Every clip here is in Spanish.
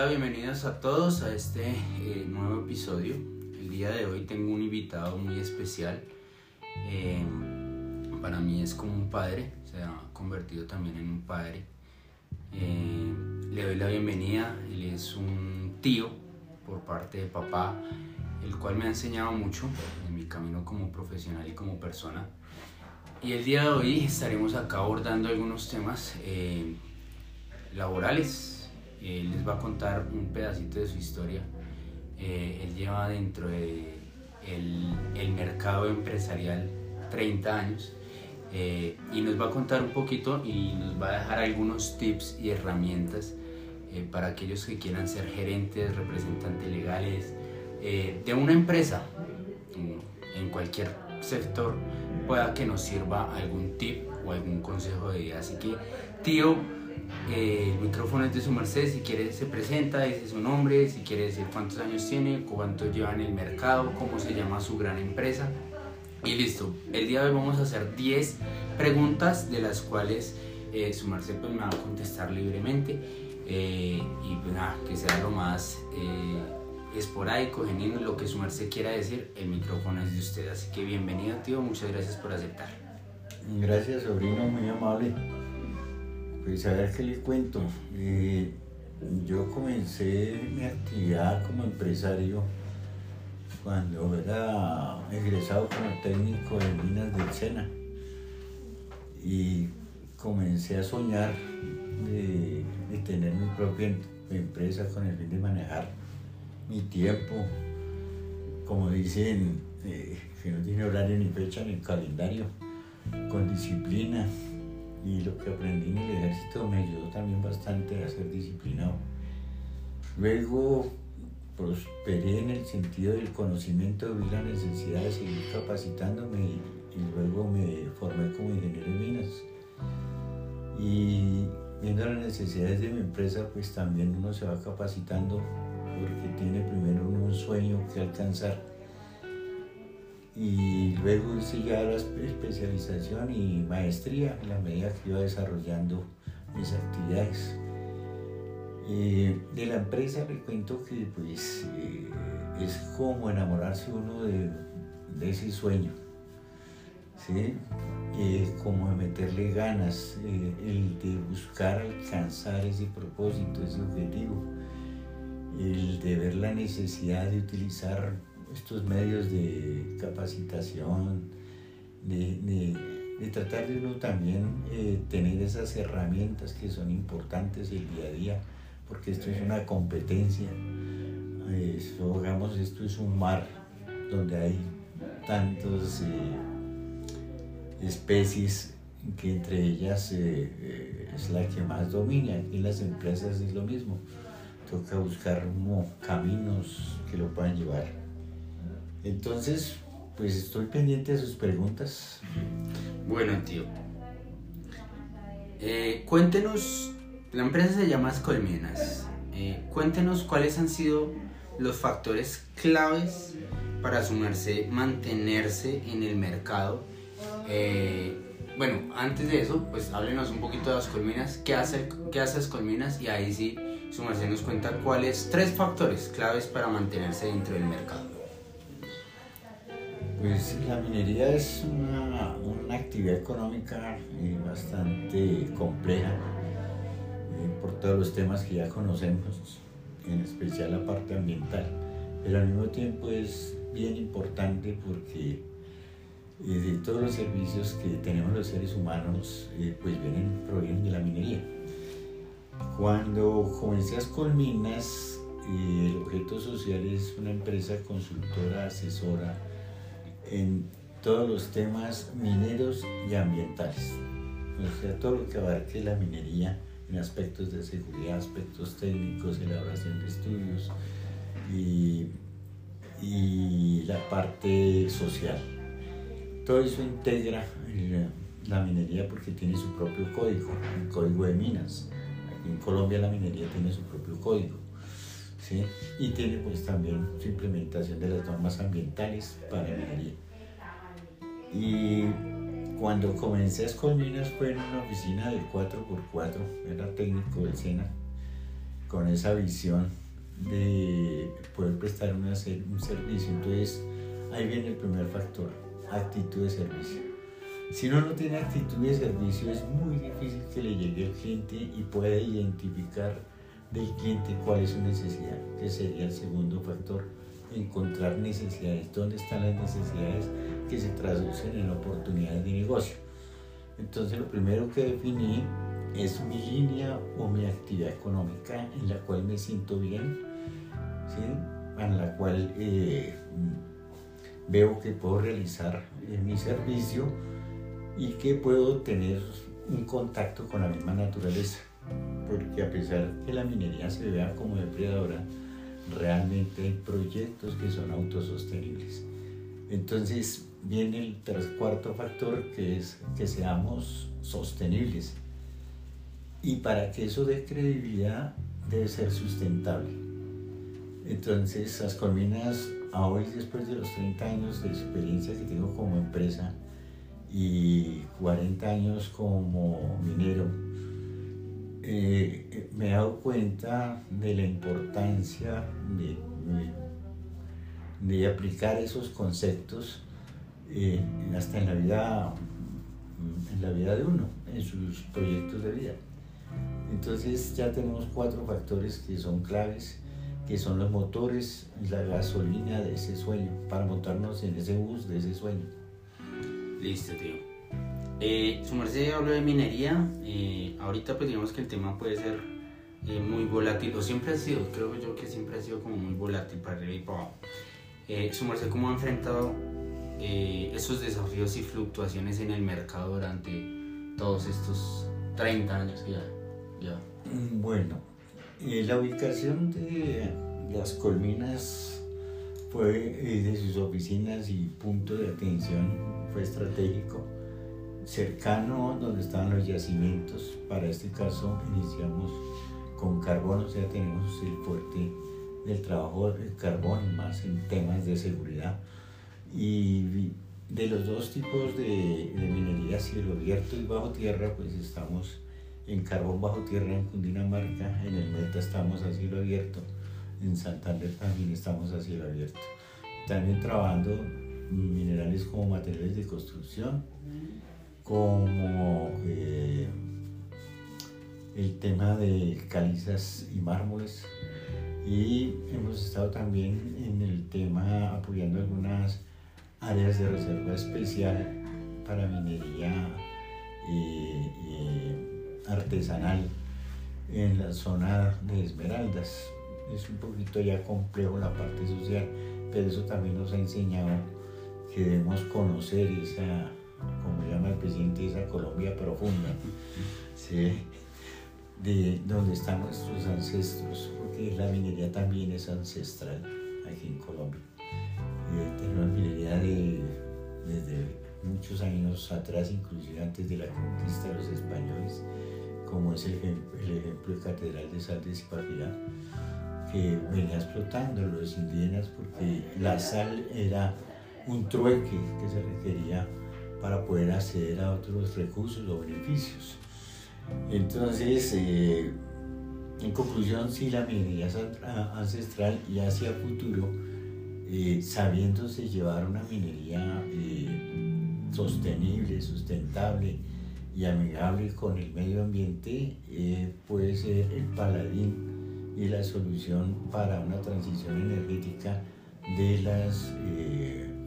Hola, bienvenidos a todos a este eh, nuevo episodio. El día de hoy tengo un invitado muy especial. Eh, para mí es como un padre, se ha convertido también en un padre. Eh, le doy la bienvenida, él es un tío por parte de papá, el cual me ha enseñado mucho en mi camino como profesional y como persona. Y el día de hoy estaremos acá abordando algunos temas laborales, él les va a contar un pedacito de su historia. Eh, él lleva dentro de el, mercado empresarial 30 años eh, y nos va a contar un poquito y nos va a dejar algunos tips y herramientas eh, para aquellos que quieran ser gerentes, representantes legales de una empresa en cualquier sector pueda que nos sirva algún tip o algún consejo de vida. Así que, tío, eh, el micrófono es de su merced, si quiere se presenta, dice su nombre, si quiere decir cuántos años tiene, cuánto lleva en el mercado, cómo se llama su gran empresa. Y listo, el día de hoy vamos a hacer 10 preguntas de las cuales eh, su merced pues, me va a contestar libremente eh, y pues, nada, que sea lo más esporádico, genuino, lo que su merced quiera decir, el micrófono es de usted. Así que bienvenido tío, muchas gracias por aceptar. Gracias sobrino, muy amable. Pues a ver qué le cuento. Eh, yo comencé mi actividad como empresario cuando era egresado como técnico de minas del Sena. Y comencé a soñar de, tener mi propia empresa con el fin de manejar mi tiempo, como dicen, eh, que no tiene horario ni fecha ni calendario, con disciplina, y lo que aprendí en el ejército me ayudó también bastante a ser disciplinado. Luego prosperé en el sentido del conocimiento, vi la necesidad de seguir capacitándome y, luego me formé como ingeniero de minas. Y viendo las necesidades de mi empresa, pues también uno se va capacitando porque tiene primero un sueño que alcanzar y luego hice ya la especialización y maestría en la medida que iba desarrollando mis actividades. Eh, de la empresa le cuento que pues eh, es como enamorarse uno de, de ese sueño, ¿sí? Eh, como de meterle ganas, el de buscar alcanzar ese propósito, ese objetivo, el de ver la necesidad de utilizar estos medios de capacitación, de, tratar de uno también eh, tener esas herramientas que son importantes el día a día, porque esto es una competencia, esto, digamos, esto es un mar donde hay tantas eh, especies que entre ellas eh, es la que más domina, y las empresas es lo mismo, toca buscar caminos que lo puedan llevar entonces, pues estoy pendiente de sus preguntas. Bueno, tío. Eh, cuéntenos, la empresa se llama Escolminas. Eh, cuéntenos cuáles han sido los factores claves para sumarse, mantenerse en el mercado. Eh, bueno, antes de eso, pues háblenos un poquito de las colminas, qué hace, qué hace Escolminas y ahí sí, su nos cuenta cuáles tres factores claves para mantenerse dentro del mercado. Pues la minería es una, actividad económica eh, bastante compleja eh, por todos los temas que ya conocemos, en especial la parte ambiental, pero al mismo tiempo es bien importante porque eh, de todos los servicios que tenemos los seres humanos pues vienen, provienen de la minería. Cuando comencé a Colminas, el objeto social es una empresa consultora, asesora, en todos los temas mineros y ambientales. O sea, todo lo que abarque la minería en aspectos de seguridad, aspectos técnicos, elaboración de estudios y, y la parte social. Todo eso integra la minería porque tiene su propio código, el código de minas. Aquí en Colombia la minería tiene su propio código. Y tiene pues también su implementación de las normas ambientales para minería. Y cuando comencé a Escolminas fue en una oficina del 4x4, era técnico del SENA, con esa visión de poder prestar un servicio. Entonces, ahí viene el primer factor, actitud de servicio. Si uno no tiene actitud de servicio, es muy difícil que le llegue al cliente y pueda identificar del cliente cuál es su necesidad, que sería el segundo factor, encontrar necesidades, dónde están las necesidades que se traducen en oportunidades de negocio. Entonces, lo primero que definí es mi línea o mi actividad económica en la cual me siento bien, en la cual eh, veo que puedo realizar eh, mi servicio y que puedo tener un contacto con la misma naturaleza. Porque a pesar que la minería se vea como depredadora, realmente hay proyectos que son autosostenibles. Entonces viene el cuarto factor que es que seamos sostenibles. Y para que eso dé credibilidad debe ser sustentable. Entonces las colminas, hoy después de los 30 años de experiencia que tengo como empresa y 40 años como minero, eh, me he dado cuenta de la importancia de, de, aplicar esos conceptos eh, hasta en la vida en la vida de uno, en sus proyectos de vida. Entonces ya tenemos cuatro factores que son claves, que son los motores la gasolina de ese sueño, para montarnos en ese bus de ese sueño. Listo, tío. Eh, su merced habló de minería. Eh, ahorita pues digamos que el tema puede ser eh, muy volátil, o siempre ha sido, creo yo que siempre ha sido como muy volátil para arriba y para abajo. Su merced, ¿cómo ha enfrentado esos desafíos y fluctuaciones en el mercado durante todos estos 30 años ya Mm, bueno, la ubicación de las colminas fue de sus oficinas y punto de atención fue estratégico, cercano donde estaban los yacimientos. Para este caso iniciamos con carbón, o sea, tenemos el fuerte del trabajo del carbón, más en temas de seguridad. Y de los dos tipos de, de minería, cielo abierto y bajo tierra, pues estamos en Carbón Bajo Tierra en Cundinamarca, en el Meta estamos a cielo abierto, en Santander también estamos a cielo abierto. También trabajando minerales como materiales de construcción, como eh, el tema de calizas y mármoles. Y hemos estado también en el tema apoyando algunas áreas de reserva especial para minería. Eh, eh, artesanal en la zona de Esmeraldas. Es un poquito ya complejo la parte social, pero eso también nos ha enseñado que debemos conocer esa, como llama el presidente, esa Colombia profunda, de donde están nuestros ancestros, porque la minería también es ancestral aquí en Colombia. Tenemos minería de, desde muchos años atrás, inclusive antes de la conquista de los españoles, como es el ejemplo, el ejemplo de Catedral de Sal de Zipaquirá, que venía explotando los indígenas porque la sal era un trueque que se requería para poder acceder a otros recursos o beneficios. Entonces, eh, en conclusión, si la minería ancestral y hacia futuro, eh, sabiéndose llevar una minería eh, sostenible, sustentable, y amigable con el medio ambiente puede ser el paladín y la solución para una transición energética de las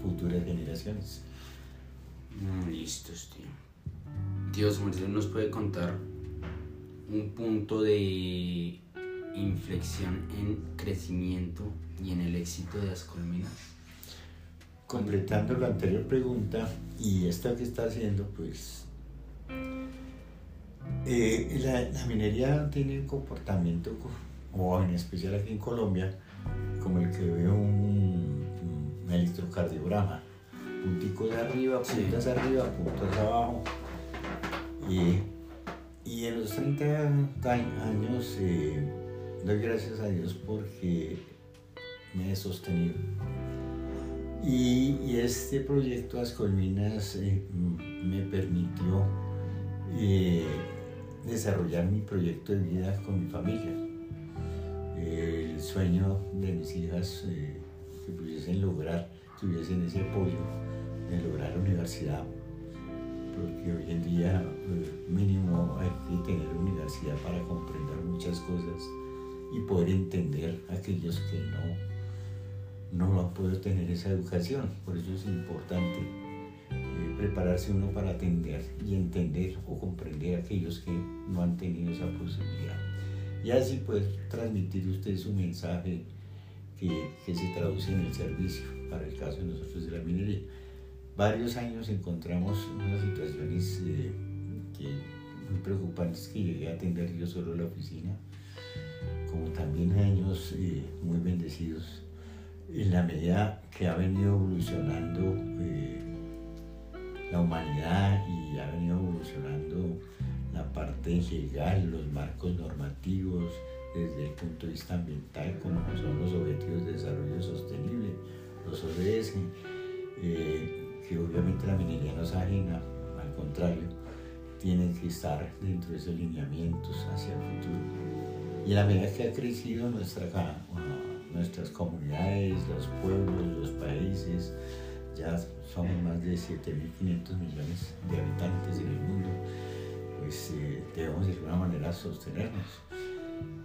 futuras generaciones. Mm, listos, tío. Dios, Mercedes nos puede contar un punto de inflexión en crecimiento y en el éxito de las colmenas. Completando la anterior pregunta y esta que está haciendo, pues eh, la, minería tiene un comportamiento, o en especial aquí en Colombia, como el que ve un, electrocardiograma. Punticos de arriba, puntas arriba, puntas abajo. Y, y, en los 30 años eh, doy gracias a Dios porque me he sostenido. Y, este proyecto Ascolminas eh, me permitió eh, desarrollar mi proyecto de vida con mi familia. el sueño de mis hijas eh, que pudiesen lograr, tuviesen ese apoyo de lograr la universidad, porque hoy en día eh, mínimo hay que tener universidad para comprender muchas cosas y poder entender a aquellos que no, no han podido tener esa educación. Por eso es importante eh, prepararse uno para atender y entender o comprender a aquellos que no han tenido esa posibilidad. Y así poder transmitir usted su mensaje que, que se traduce en el servicio, para el caso de nosotros de la minería. Varios años encontramos unas situaciones eh, muy preocupantes que llegué a atender yo solo la oficina, como también años eh, muy bendecidos. En la medida que ha venido evolucionando eh, la humanidad y ha venido evolucionando la parte legal, los marcos normativos, desde el punto de vista ambiental, como son los Objetivos de Desarrollo Sostenible, los ODS, que obviamente la minería no es ajena, al contrario, tiene que estar dentro de esos lineamientos hacia el futuro. Y en la medida que ha crecido nuestra, nuestras comunidades, los pueblos, los países, ya somos más de 7.500 millones de habitantes en el mundo, pues eh, debemos de alguna manera sostenernos.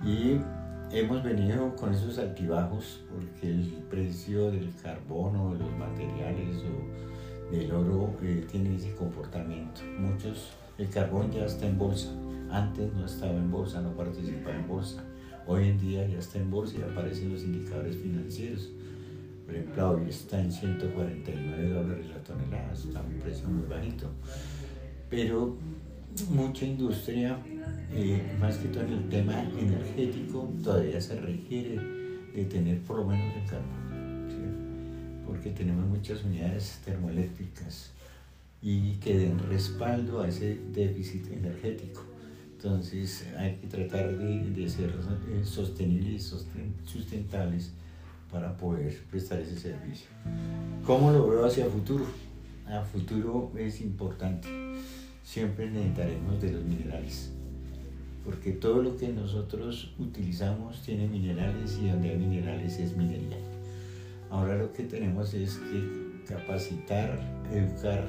Y hemos venido con esos altibajos porque el precio del carbono, de los materiales o del oro eh, tiene ese comportamiento. Muchos, el carbón ya está en bolsa. Antes no estaba en bolsa, no participaba en bolsa. Hoy en día ya está en bolsa y aparecen los indicadores financieros. Por ejemplo, hoy está en 149 dólares la tonelada, está un precio muy bajito. Pero mucha industria, eh, más que todo en el tema energético, todavía se requiere de tener por lo menos el carbón, porque tenemos muchas unidades termoeléctricas y que den respaldo a ese déficit energético. Entonces hay que tratar de, de ser eh, sostenibles y sustentables para poder prestar ese servicio. ¿Cómo lo veo hacia futuro? A futuro es importante siempre necesitaremos de los minerales, porque todo lo que nosotros utilizamos tiene minerales y donde hay minerales es minería. Ahora lo que tenemos es que capacitar, educar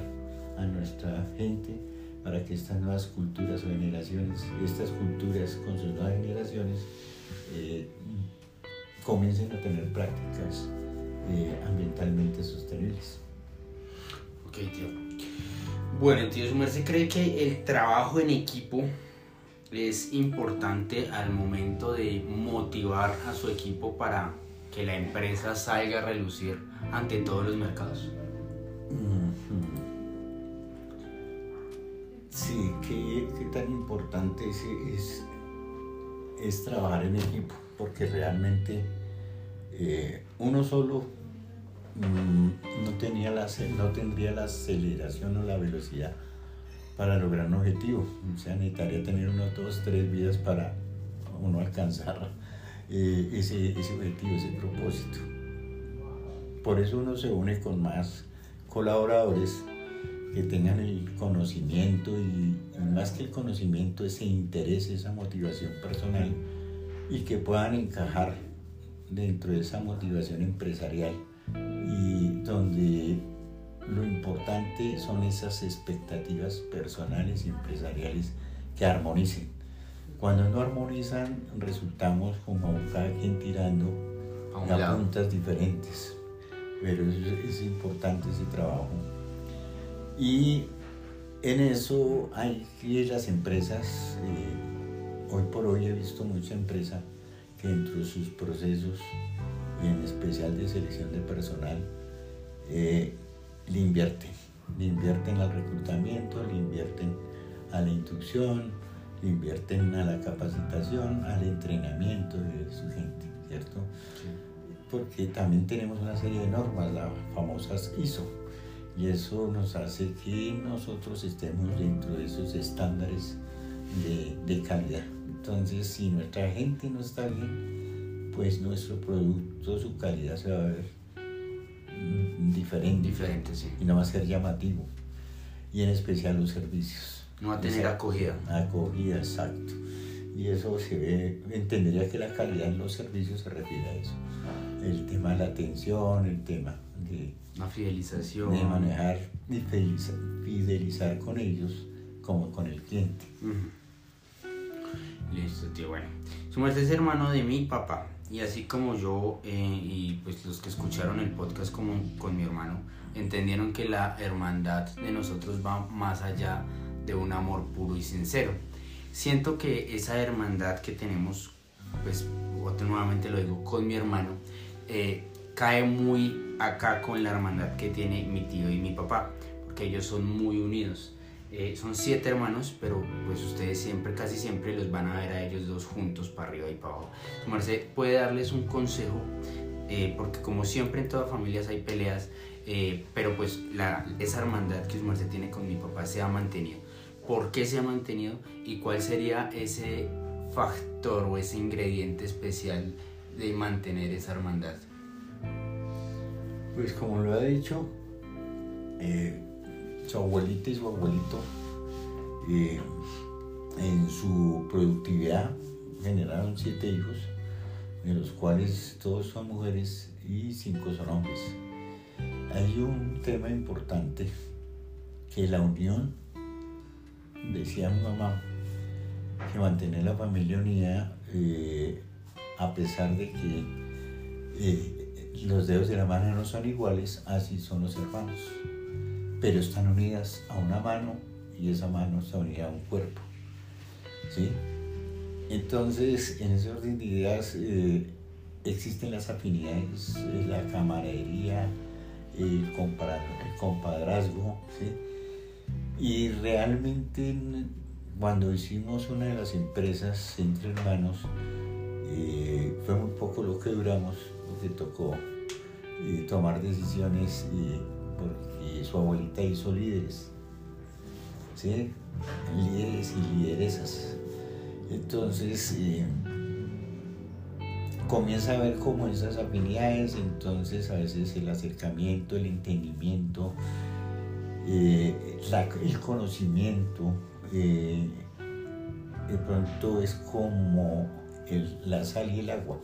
a nuestra gente para que estas nuevas culturas o generaciones, estas culturas con sus nuevas generaciones, eh, comiencen a tener prácticas eh, ambientalmente sostenibles. Ok, tío. Bueno, entonces Merce cree que el trabajo en equipo es importante al momento de motivar a su equipo para que la empresa salga a relucir ante todos los mercados. Sí, qué, tan importante es, es, trabajar en equipo, porque realmente eh, uno solo Mm, no, tenía la, no tendría la aceleración o la velocidad para lograr un objetivo. O sea, necesitaría tener uno, dos, tres vidas para uno alcanzar eh, ese, ese objetivo, ese propósito. Por eso uno se une con más colaboradores que tengan el conocimiento y, más que el conocimiento, ese interés, esa motivación personal y que puedan encajar dentro de esa motivación empresarial y donde lo importante son esas expectativas personales y empresariales que armonicen. Cuando no armonizan, resultamos como cada quien tirando a, puntas diferentes, pero es, importante ese trabajo. Y en eso hay que las empresas, eh, hoy por hoy he visto mucha empresa que dentro de sus procesos y en especial de selección de personal, eh, le invierten. Le invierten al reclutamiento, le invierten a la instrucción, le invierten a la capacitación, al entrenamiento de su gente, ¿cierto? Porque también tenemos una serie de normas, las famosas ISO, y eso nos hace que nosotros estemos dentro de esos estándares de, de calidad. Entonces, si nuestra gente no está bien, pues nuestro producto, su calidad se va a ver diferente, diferente sí. y no va a ser llamativo. Y en especial los servicios. No va a tener acogida. Acogida, exacto. Y eso se ve, entendería que la calidad en los servicios se refiere a eso. El tema de la atención, el tema de, la fidelización. de manejar y fidelizar, fidelizar con ellos como con el cliente. Listo, tío. Bueno, su merced es hermano de mi papá. Y así como yo eh, y pues los que escucharon el podcast como, con mi hermano, entendieron que la hermandad de nosotros va más allá de un amor puro y sincero. Siento que esa hermandad que tenemos, pues otro nuevamente lo digo, con mi hermano, eh, cae muy acá con la hermandad que tiene mi tío y mi papá, porque ellos son muy unidos. Eh, son siete hermanos, pero pues ustedes siempre, casi siempre los van a ver a ellos dos juntos para arriba y para abajo. Su merced puede darles un consejo, eh, porque como siempre en todas familias hay peleas, eh, pero pues la, esa hermandad que su merced tiene con mi papá se ha mantenido. ¿Por qué se ha mantenido y cuál sería ese factor o ese ingrediente especial de mantener esa hermandad? Pues como lo ha dicho, su abuelita y su abuelito eh, en su productividad generaron siete hijos, de los cuales todos son mujeres y cinco son hombres. Hay un tema importante que la unión, decía mi mamá, que mantener la familia unida eh, a pesar de que eh, los dedos de la mano no son iguales, así son los hermanos pero están unidas a una mano y esa mano está unida a un cuerpo. ¿sí? Entonces, en ese orden de ideas eh, existen las afinidades, la camaradería, el, compadrazgo. Y realmente cuando hicimos una de las empresas entre hermanos, eh, fue muy poco lo que duramos, porque tocó tomar decisiones porque su abuelita hizo líderes, ¿sí? líderes y lideresas. Entonces eh, comienza a ver como esas afinidades, entonces a veces el acercamiento, el entendimiento, eh, el conocimiento, eh, de pronto es como la sal y el agua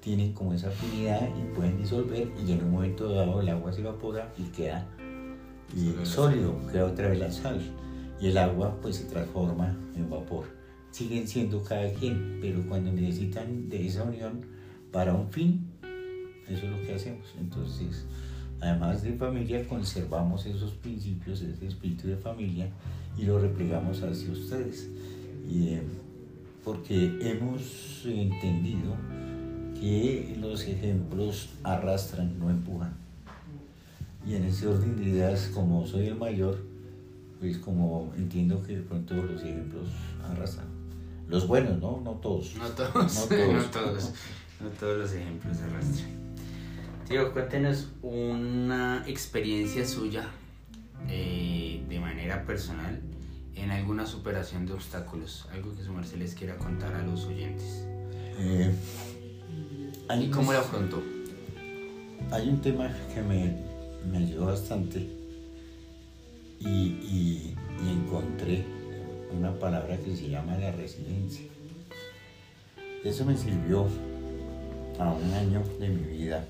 tienen como esa afinidad y pueden disolver y en un momento dado el agua se evapora y queda sólido, queda otra vez la sal y el agua pues se transforma en vapor. Siguen siendo cada quien, pero cuando necesitan de esa unión para un fin, eso es lo que hacemos. Entonces, además de familia, conservamos esos principios, ese espíritu de familia y lo replegamos hacia ustedes. Y, eh, porque hemos entendido que los ejemplos arrastran, no empujan. Y en ese orden de ideas, como soy el mayor, pues como entiendo que de pronto los ejemplos arrastran. Los buenos, ¿no? No todos. No todos. No todos. no todos. los ejemplos arrastran. Tío, cuéntenos una experiencia suya eh, de manera personal en alguna superación de obstáculos. Algo que su merced les quiera contar a los oyentes. Eh, ¿Y cómo lo afrontó? Hay un tema que me, me ayudó bastante y, y, encontré una palabra que se llama la resiliencia. Eso me sirvió a un año de mi vida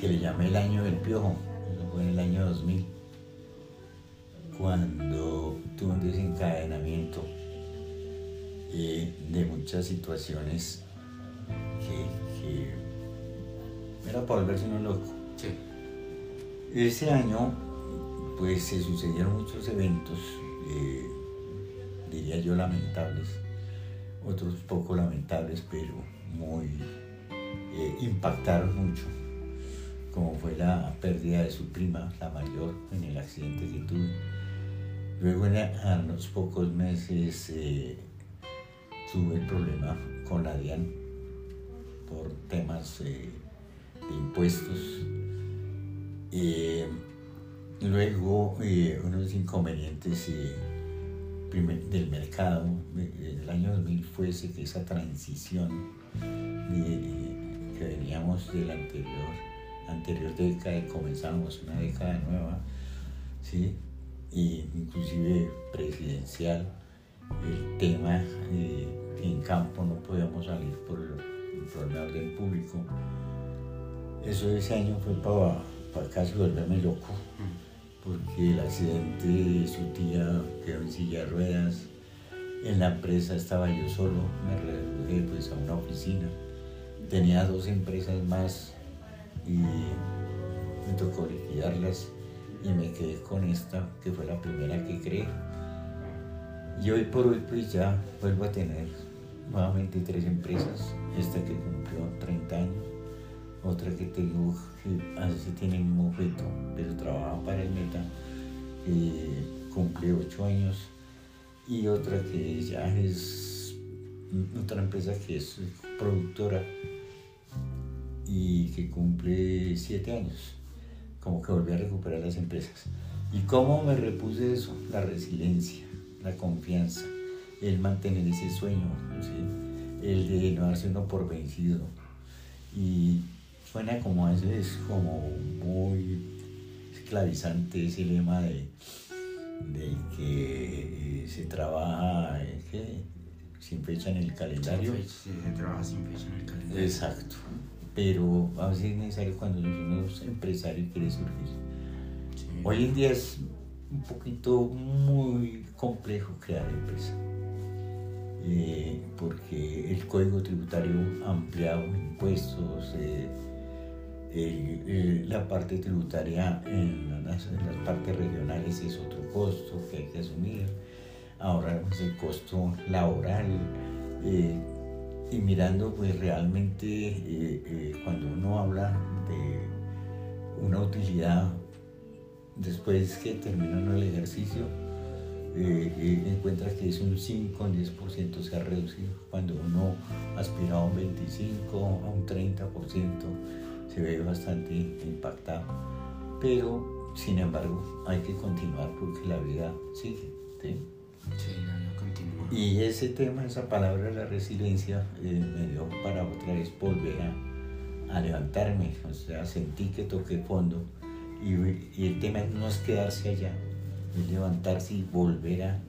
que le llamé el año del piojo. Eso fue en el año 2000, cuando tuve un desencadenamiento eh, de muchas situaciones que, era para volverse uno loco. Ese año, pues se sucedieron muchos eventos, eh, diría yo lamentables, otros poco lamentables, pero muy eh, impactaron mucho, como fue la pérdida de su prima, la mayor, en el accidente que tuve. Luego, a unos pocos meses, eh, tuve el problema con la DIAN por temas eh, de impuestos. Eh, luego, eh, unos inconvenientes del mercado el año 2000 fue esa transición que veníamos de la anterior, anterior década y comenzamos una década nueva, ¿sí? inclusive presidencial, el tema eh, en campo no podíamos salir por el problema de orden público. Eso ese año fue para, para casi volverme loco, porque el accidente de su tía quedó en silla de ruedas, en la empresa estaba yo solo, me reduje pues a una oficina, tenía dos empresas más y me tocó liquidarlas y me quedé con esta, que fue la primera que creé. Y hoy por hoy pues ya vuelvo a tener nuevamente tres empresas, esta que cumplió 30 años, otra que tengo que así tiene mismo objeto, pero trabaja para el Meta, que cumple 8 años, y otra que ya es otra empresa que es productora y que cumple 7 años, como que volví a recuperar las empresas. ¿Y cómo me repuse eso? La resiliencia, la confianza, el mantener ese sueño, el de no darse uno por vencido. Y suena como a veces como muy esclavizante ese lema de, de que eh, se trabaja sin fecha en el calendario. se trabaja sin fecha en el calendario. Exacto. Pero a veces es necesario cuando uno es empresario y quiere surgir. Hoy en día es un poquito muy complejo crear empresa. Eh, porque el código tributario ampliado, impuestos, eh, la parte tributaria en las, partes regionales es otro costo que hay que asumir. Ahora es el costo laboral. Eh, y mirando pues realmente cuando uno habla de una utilidad después que termina el ejercicio, eh, eh, encuentra que es un 5 o 10% se ha reducido. Cuando uno aspira a un 25, a un 30%, se ve bastante impactado. Pero, sin embargo, hay que continuar porque la vida sigue. ¿sí? Y ese tema, esa palabra, la resiliencia, eh, me dio para otra vez volver a, a levantarme. O sea, sentí que toqué fondo y, el tema no es quedarse allá, es levantarse y volver a,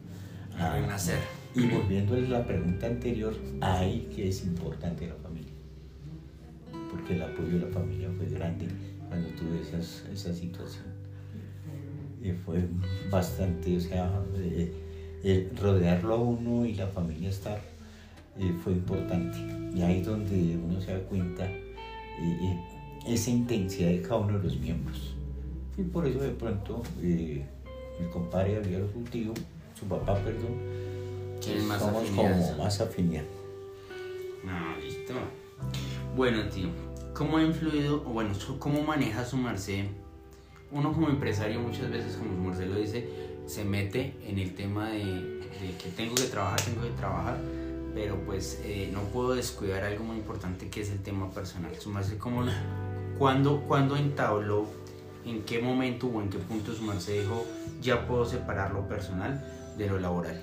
a renacer. Y volviendo a la pregunta anterior, ahí que es importante la familia. Porque el apoyo de la familia fue grande cuando tuve esas, esa situación. Y fue bastante, o sea, eh, rodearlo a uno y la familia estar eh, fue importante. Y ahí es donde uno se da cuenta eh, esa intensidad de cada uno de los miembros. Y por eso de pronto eh, mi compadre Gabriel tío, su papá, perdón, más somos como más afinidad. No, listo. Bueno, tío, ¿cómo ha influido, o bueno, cómo maneja su merced? Uno como empresario muchas veces, como su merced lo dice, se mete en el tema de, que tengo que trabajar, tengo que trabajar, pero pues eh, no puedo descuidar algo muy importante que es el tema personal. Su merced, ¿cómo, cuando, cuando entabló en qué momento o en qué punto su merced dijo, ya puedo separar lo personal de lo laboral?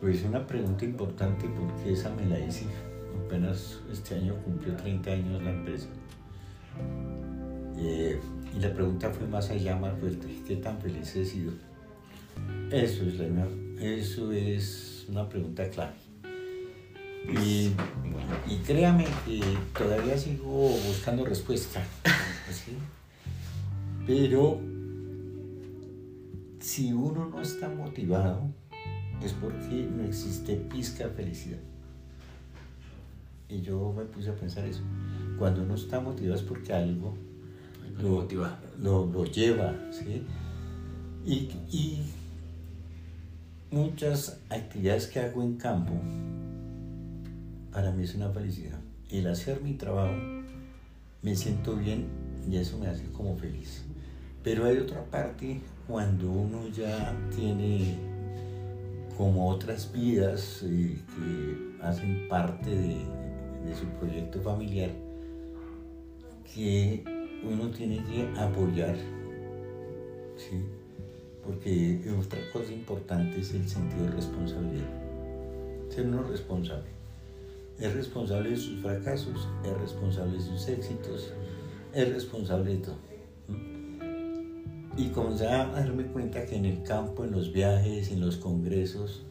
Pues una pregunta importante porque esa me la hice. Apenas este año cumplió 30 años la empresa. Eh, y la pregunta fue más allá, más fuerte. ¿Qué tan feliz he sido? Eso es, la, eso es una pregunta clave. Y, créame que todavía sigo buscando respuesta. Pero si uno no está motivado, es porque no existe pizca felicidad. Y yo me puse a pensar eso. Cuando uno está motivado es porque algo lo, lo, lleva. Y, y muchas actividades que hago en campo, para mí es una felicidad. El hacer mi trabajo, me siento bien y eso me hace como feliz. Pero hay otra parte cuando uno ya tiene como otras vidas eh, que hacen parte de, de, su proyecto familiar que uno tiene que apoyar. ¿sí? Porque otra cosa importante es el sentido de responsabilidad. Ser uno responsable. Es responsable de sus fracasos, es responsable de sus éxitos, es responsable de todo. y comenzaba a darme cuenta que en el campo, en los viajes, en los congresos,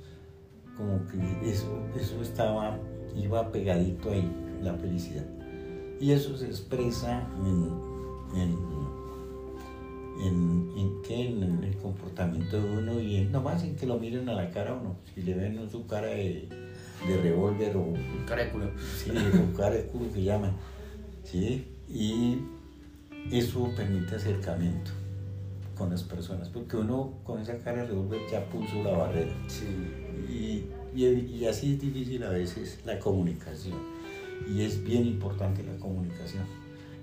como que eso, eso estaba, iba pegadito ahí, la felicidad. Y eso se expresa en, en, en, en, el comportamiento de uno y nomás en que lo miren a la cara a uno. Si le ven su cara de, de revólver o... Cara de culo. Sí, o cara de culo que llaman. ¿sí? Y eso permite acercamiento con las personas, porque uno con esa cara de revólver ya puso la barrera. Sí. Y, y, así es difícil a veces la comunicación. Y es bien importante la comunicación.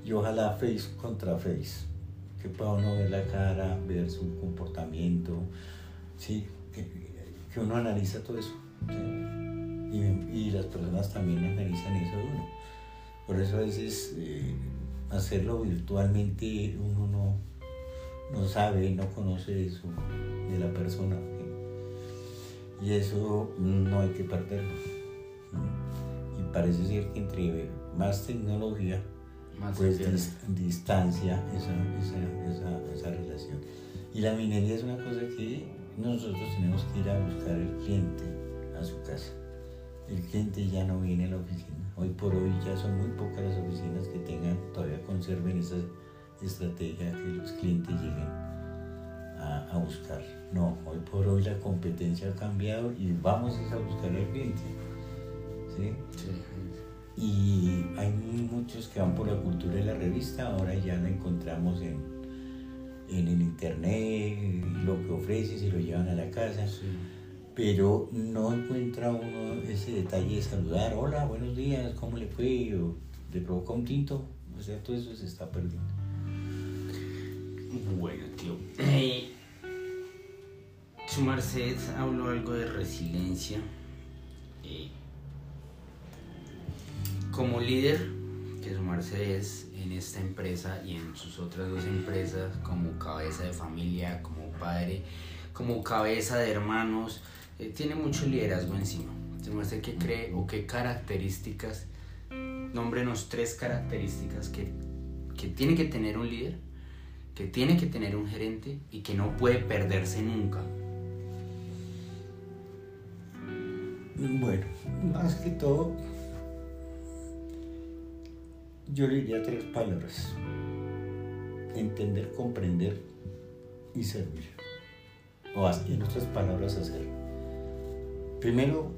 Y ojalá face contra face, que pueda uno ver la cara, ver su comportamiento, ¿sí? que, uno analiza todo eso. Y, y, las personas también analizan eso de uno. Por eso a veces eh, hacerlo virtualmente uno no, no sabe, no conoce eso de la persona. Y eso no hay que perderlo. Y parece ser que entre más tecnología, más pues distancia esa, esa, esa, relación. Y la minería es una cosa que nosotros tenemos que ir a buscar el cliente a su casa. El cliente ya no viene a la oficina. Hoy por hoy ya son muy pocas las oficinas que tengan, todavía conserven esa estrategia que los clientes lleguen a, buscar. No, hoy por hoy la competencia ha cambiado y vamos a buscar al cliente. ¿sí? Y hay muchos que van por la cultura de la revista, ahora ya la encontramos en, en el internet, lo que ofrece, se lo llevan a la casa. Pero no encuentra uno ese detalle de saludar, hola, buenos días, ¿cómo le fue? O le provoca un tinto, o sea, todo eso se está perdiendo. Bueno, tío. Eh, su merced habló algo de resiliencia. Como líder que su es en esta empresa y en sus otras dos empresas, como cabeza de familia, como padre, como cabeza de hermanos, eh, tiene mucho liderazgo encima. Su qué cree o qué características, nómbrenos tres características que, que tiene que tener un líder que tiene que tener un gerente y que no puede perderse nunca. Bueno, más que todo, yo le diría tres palabras. Entender, comprender y servir. O en otras palabras, hacer. Primero,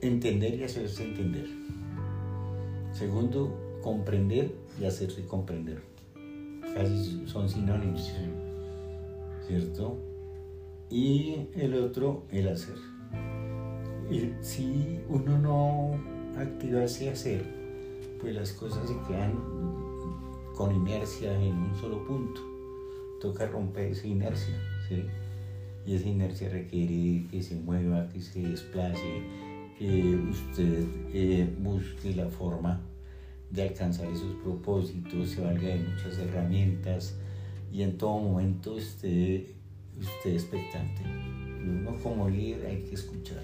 entender y hacerse entender. Segundo, comprender y hacerse comprender casi son sinónimos, ¿cierto? Y el otro, el hacer. Y si uno no activa ese hacer, pues las cosas se quedan con inercia en un solo punto. Toca romper esa inercia, ¿sí? Y esa inercia requiere que se mueva, que se desplace, que usted eh, busque la forma de alcanzar esos propósitos, se valga de muchas herramientas y en todo momento esté usted expectante. Uno como líder hay que escuchar.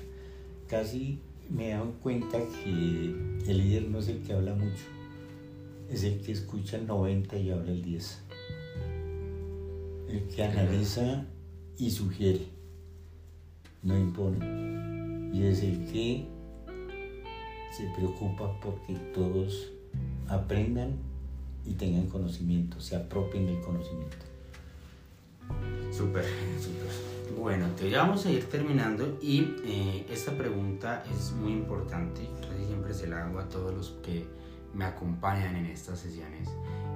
Casi me he dado cuenta que el líder no es el que habla mucho, es el que escucha el 90 y habla el 10. El que analiza y sugiere, no impone. Y es el que se preocupa porque todos aprendan y tengan conocimiento, se apropien del conocimiento. Súper, súper. Bueno, te ya vamos a ir terminando y eh, esta pregunta es muy importante, casi siempre se la hago a todos los que me acompañan en estas sesiones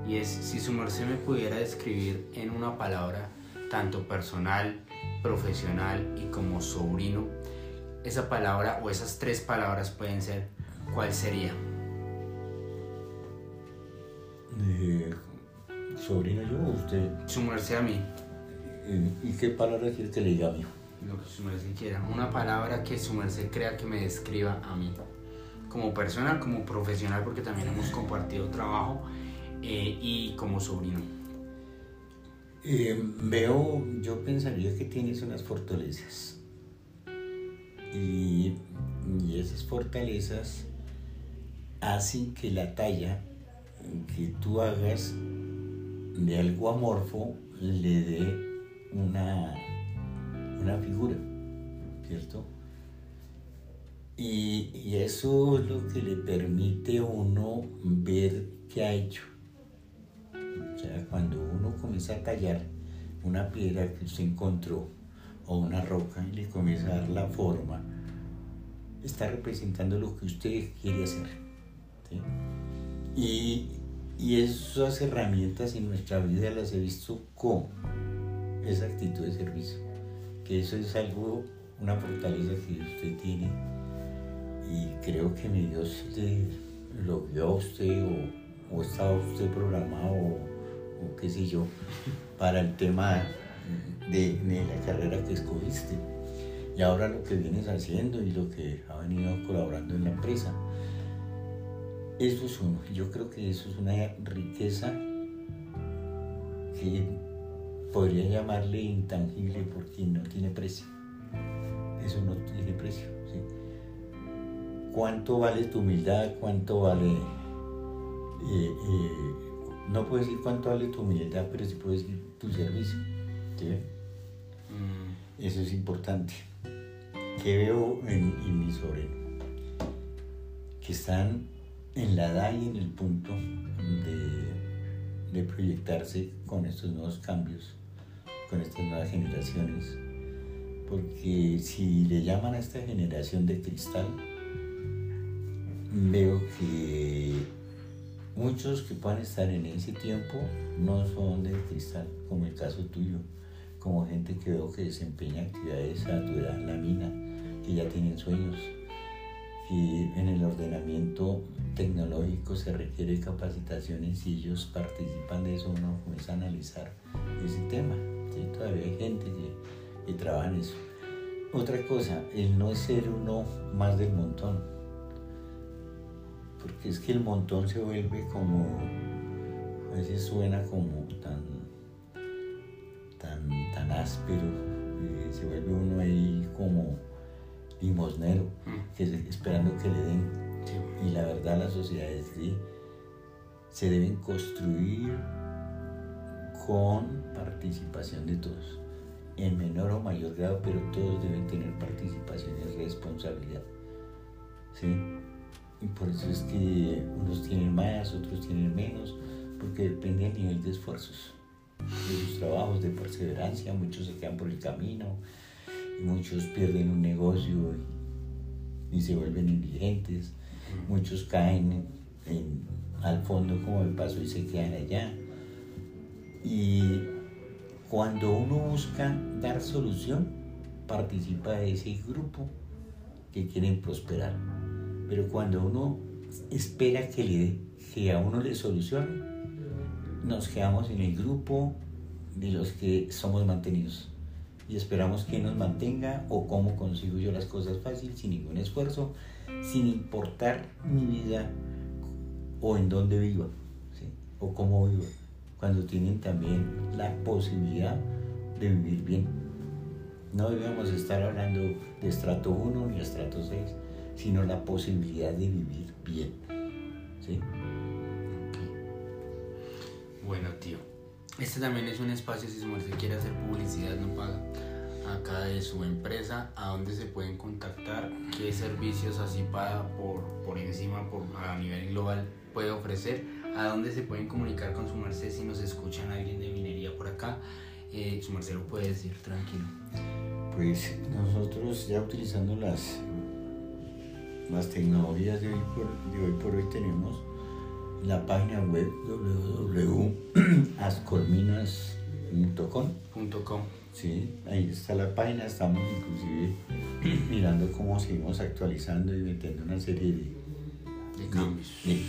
y es si su merced me pudiera describir en una palabra, tanto personal, profesional y como sobrino, esa palabra o esas tres palabras pueden ser, ¿cuál sería? sobrino yo o usted? Sumarse a mí. ¿Y, qué palabra quiere que le diga a mí? Lo que su merced quiera. Una palabra que su merced crea que me describa a mí. Como persona, como profesional, porque también hemos compartido trabajo, eh, y como sobrino. Eh, veo, yo pensaría que tienes unas fortalezas. Y, y esas fortalezas hacen que la talla que tú hagas de algo amorfo le dé una, una figura, ¿cierto? Y, y, eso es lo que le permite a uno ver qué ha hecho. O sea, cuando uno comienza a tallar una piedra que usted encontró o una roca y le comienza a dar la forma, está representando lo que usted quiere hacer. Y, y esas herramientas en nuestra vida las he visto con esa actitud de servicio, que eso es algo, una fortaleza que usted tiene y creo que mi Dios le, lo vio a usted o, o estaba usted programado o, qué sé yo para el tema de, de la carrera que escogiste y ahora lo que vienes haciendo y lo que ha venido colaborando en la empresa. Eso es uno. Yo creo que eso es una riqueza que podría llamarle intangible porque no tiene precio. Eso no tiene precio. ¿sí? ¿Cuánto vale tu humildad? ¿Cuánto vale... Eh, eh, no puedo decir cuánto vale tu humildad, pero sí puedo decir tu servicio. ¿sí? Mm. Eso es importante que veo en, en mi sobrino, que están en la edad y en el punto de, proyectarse con estos nuevos cambios, con estas nuevas generaciones. Porque si le llaman a esta generación de cristal, veo que muchos que puedan estar en ese tiempo no son de cristal, como el caso tuyo, como gente que veo que desempeña actividades a tu edad en la mina, que ya tienen sueños, que en el ordenamiento tecnológico se requiere capacitaciones y ellos participan de eso, uno comienza a analizar ese tema. Todavía hay gente que, que trabaja en eso. Otra cosa, el no ser uno más del montón, porque es que el montón se vuelve como, a veces suena como tan, tan, tan áspero, eh, se vuelve uno ahí como limosnero, mm. que esperando que le den. Y la verdad las sociedades se deben construir con participación de todos, en menor o mayor grado, pero todos deben tener participación y responsabilidad. ¿sí? Y por eso es que unos tienen más, otros tienen menos, porque depende del nivel de esfuerzos, de sus trabajos, de perseverancia, muchos se quedan por el camino, y muchos pierden un negocio y, se vuelven indigentes, muchos caen al fondo como el paso y se quedan allá. Y cuando uno busca dar solución, participa de ese grupo que quieren prosperar. Pero cuando uno espera que, le, que a uno le solucione, nos quedamos en el grupo de los que somos mantenidos y esperamos que nos mantenga o cómo consigo yo las cosas fácil, sin ningún esfuerzo, sin importar mi vida o en dónde viva o cómo viva, cuando tienen también la posibilidad de vivir bien. No debemos estar hablando de estrato 1 ni estrato 6, sino la posibilidad de vivir bien. ¿sí? Bueno, tío. Este también es un espacio, si se quiere hacer publicidad, no paga. Acá de su empresa, a dónde se pueden contactar, qué servicios así para por, por encima, por, a nivel global puede ofrecer, a dónde se pueden comunicar con su merced si nos escuchan alguien de minería por acá. Eh, su merced lo puede decir tranquilo. Pues nosotros ya utilizando las, las tecnologías de hoy de hoy, por hoy tenemos la página web www.ascolminas.com. Sí, ahí está la página, estamos inclusive mirando cómo seguimos actualizando y metiendo una serie de,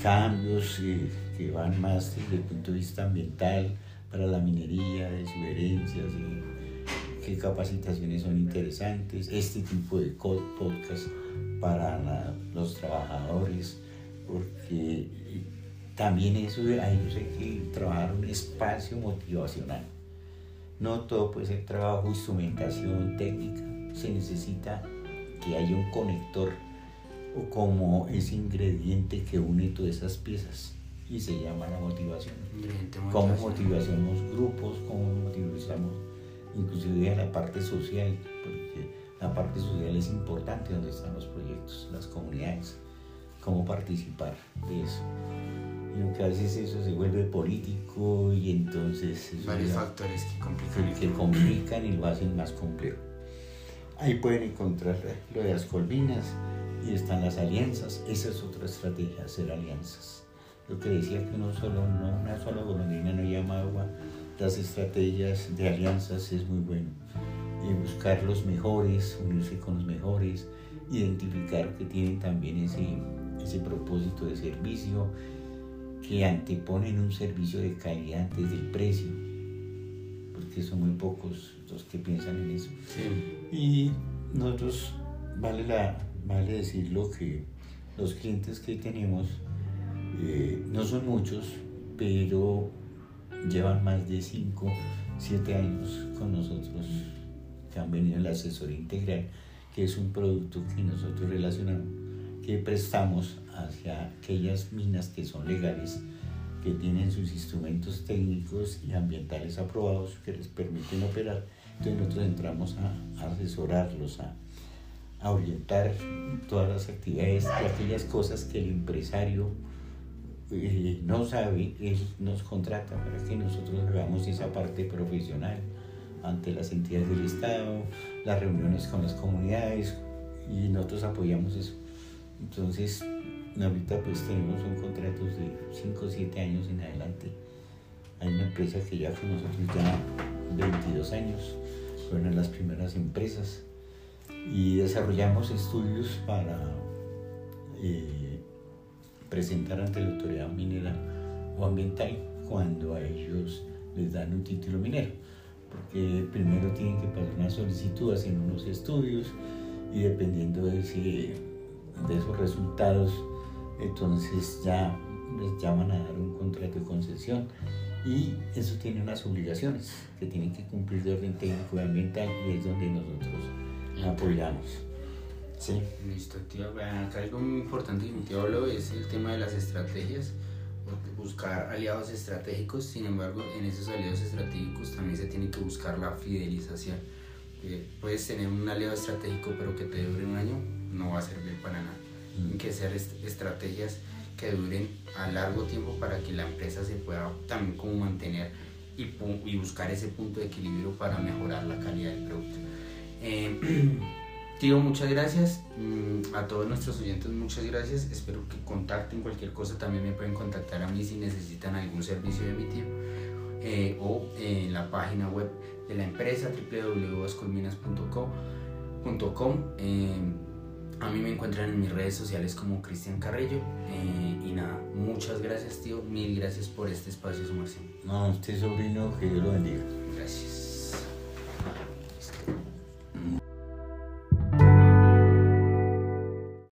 cambios, que van más desde el punto de vista ambiental, para la minería, de sugerencias, de qué capacitaciones son interesantes, este tipo de podcast para los trabajadores, porque también eso ellos hay que trabajar un espacio motivacional. No todo puede ser trabajo, instrumentación, técnica. Se necesita que haya un conector o como ese ingrediente que une todas esas piezas y se llama la motivación. ¿Cómo motivamos grupos? ¿Cómo motivamos inclusive a la parte social, porque la parte social es importante donde están los proyectos, las comunidades, cómo participar de eso. Que a veces eso se vuelve político y entonces... Varios factores que complican. Que, complican y lo hacen más complejo. Ahí pueden encontrar lo de las colminas y están las alianzas. Esa es otra estrategia, hacer alianzas. Lo que decía que uno solo, no, una sola golondrina no llama agua, las estrategias de alianzas es muy bueno. Y buscar los mejores, unirse con los mejores, identificar que tienen también ese, ese propósito de servicio, que anteponen un servicio de calidad antes del precio, porque son muy pocos los que piensan en eso. Y nosotros, vale, la, vale decirlo que los clientes que tenemos eh, no son muchos, pero llevan más de 5, 7 años con nosotros, que han venido en la asesoría integral, que es un producto que nosotros relacionamos, que prestamos hacia aquellas minas que son legales, que tienen sus instrumentos técnicos y ambientales aprobados que les permiten operar. Entonces nosotros entramos a, asesorarlos, a, orientar todas las actividades y aquellas cosas que el empresario eh, no sabe, él nos contrata para que nosotros hagamos esa parte profesional ante las entidades del Estado, las reuniones con las comunidades y nosotros apoyamos eso. Entonces, ahorita pues tenemos un contrato de 5 o 7 años en adelante. Hay una empresa que ya con nosotros ya 22 años, fueron las primeras empresas y desarrollamos estudios para eh, presentar ante la autoridad minera o ambiental cuando a ellos les dan un título minero, porque primero tienen que pasar una solicitud, hacer unos estudios y dependiendo de, de esos resultados, entonces ya les llaman a dar un contrato de concesión y eso tiene unas obligaciones que tienen que cumplir de orden técnico y ambiental y es donde nosotros apoyamos. Sí. Listo, tío. acá algo muy importante que mi tío habló es el tema de las estrategias, buscar aliados estratégicos, sin embargo, en esos aliados estratégicos también se tiene que buscar la fidelización. Eh, puedes tener un aliado estratégico, pero que te dure un año, no va a servir para nada. Que ser estrategias que duren a largo tiempo para que la empresa se pueda también como mantener y, y buscar ese punto de equilibrio para mejorar la calidad del producto. Eh, Tío, muchas gracias. Mm, a todos nuestros oyentes, muchas gracias. Espero que contacten cualquier cosa. También me pueden contactar a mí si necesitan algún servicio de mi tío. Eh, o en la página web de la empresa www.ascolminas.com. Eh, a mí me encuentran en mis redes sociales como Cristian Carrillo. Eh, y nada, muchas gracias, tío. Mil gracias por este espacio, Sumarción. No, usted sobrino, que Dios lo bendiga. Gracias.